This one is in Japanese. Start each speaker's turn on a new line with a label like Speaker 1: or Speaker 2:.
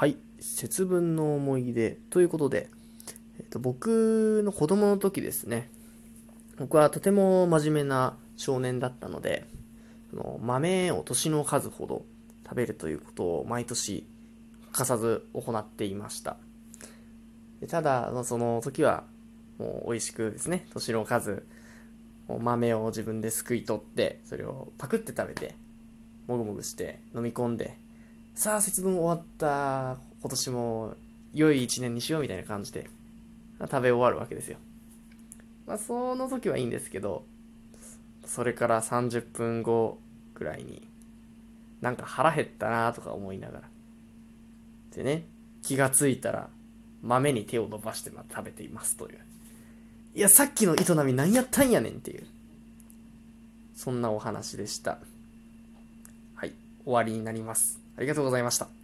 Speaker 1: はい節分の思い出。ということで、えっと、僕の子供の時ですね。僕はとても真面目な少年だったのでその豆を年の数ほど食べるということを毎年欠かさず行っていました。ただその時はもう美味しくですね年の数豆を自分ですくい取ってそれをパクって食べてもぐもぐして飲み込んでさあ節分終わった。今年も良い一年にしようみたいな感じで。食べ終わるわけですよ。まあその時はいいんですけどそれから30分後ぐらいになんか腹減ったなとか思いながら。でね気がついたら豆に手を伸ばしてま食べていますという。いやさっきの営み何やったんやねんっていう。そんなお話でした。はい終わりになります。ありがとうございました。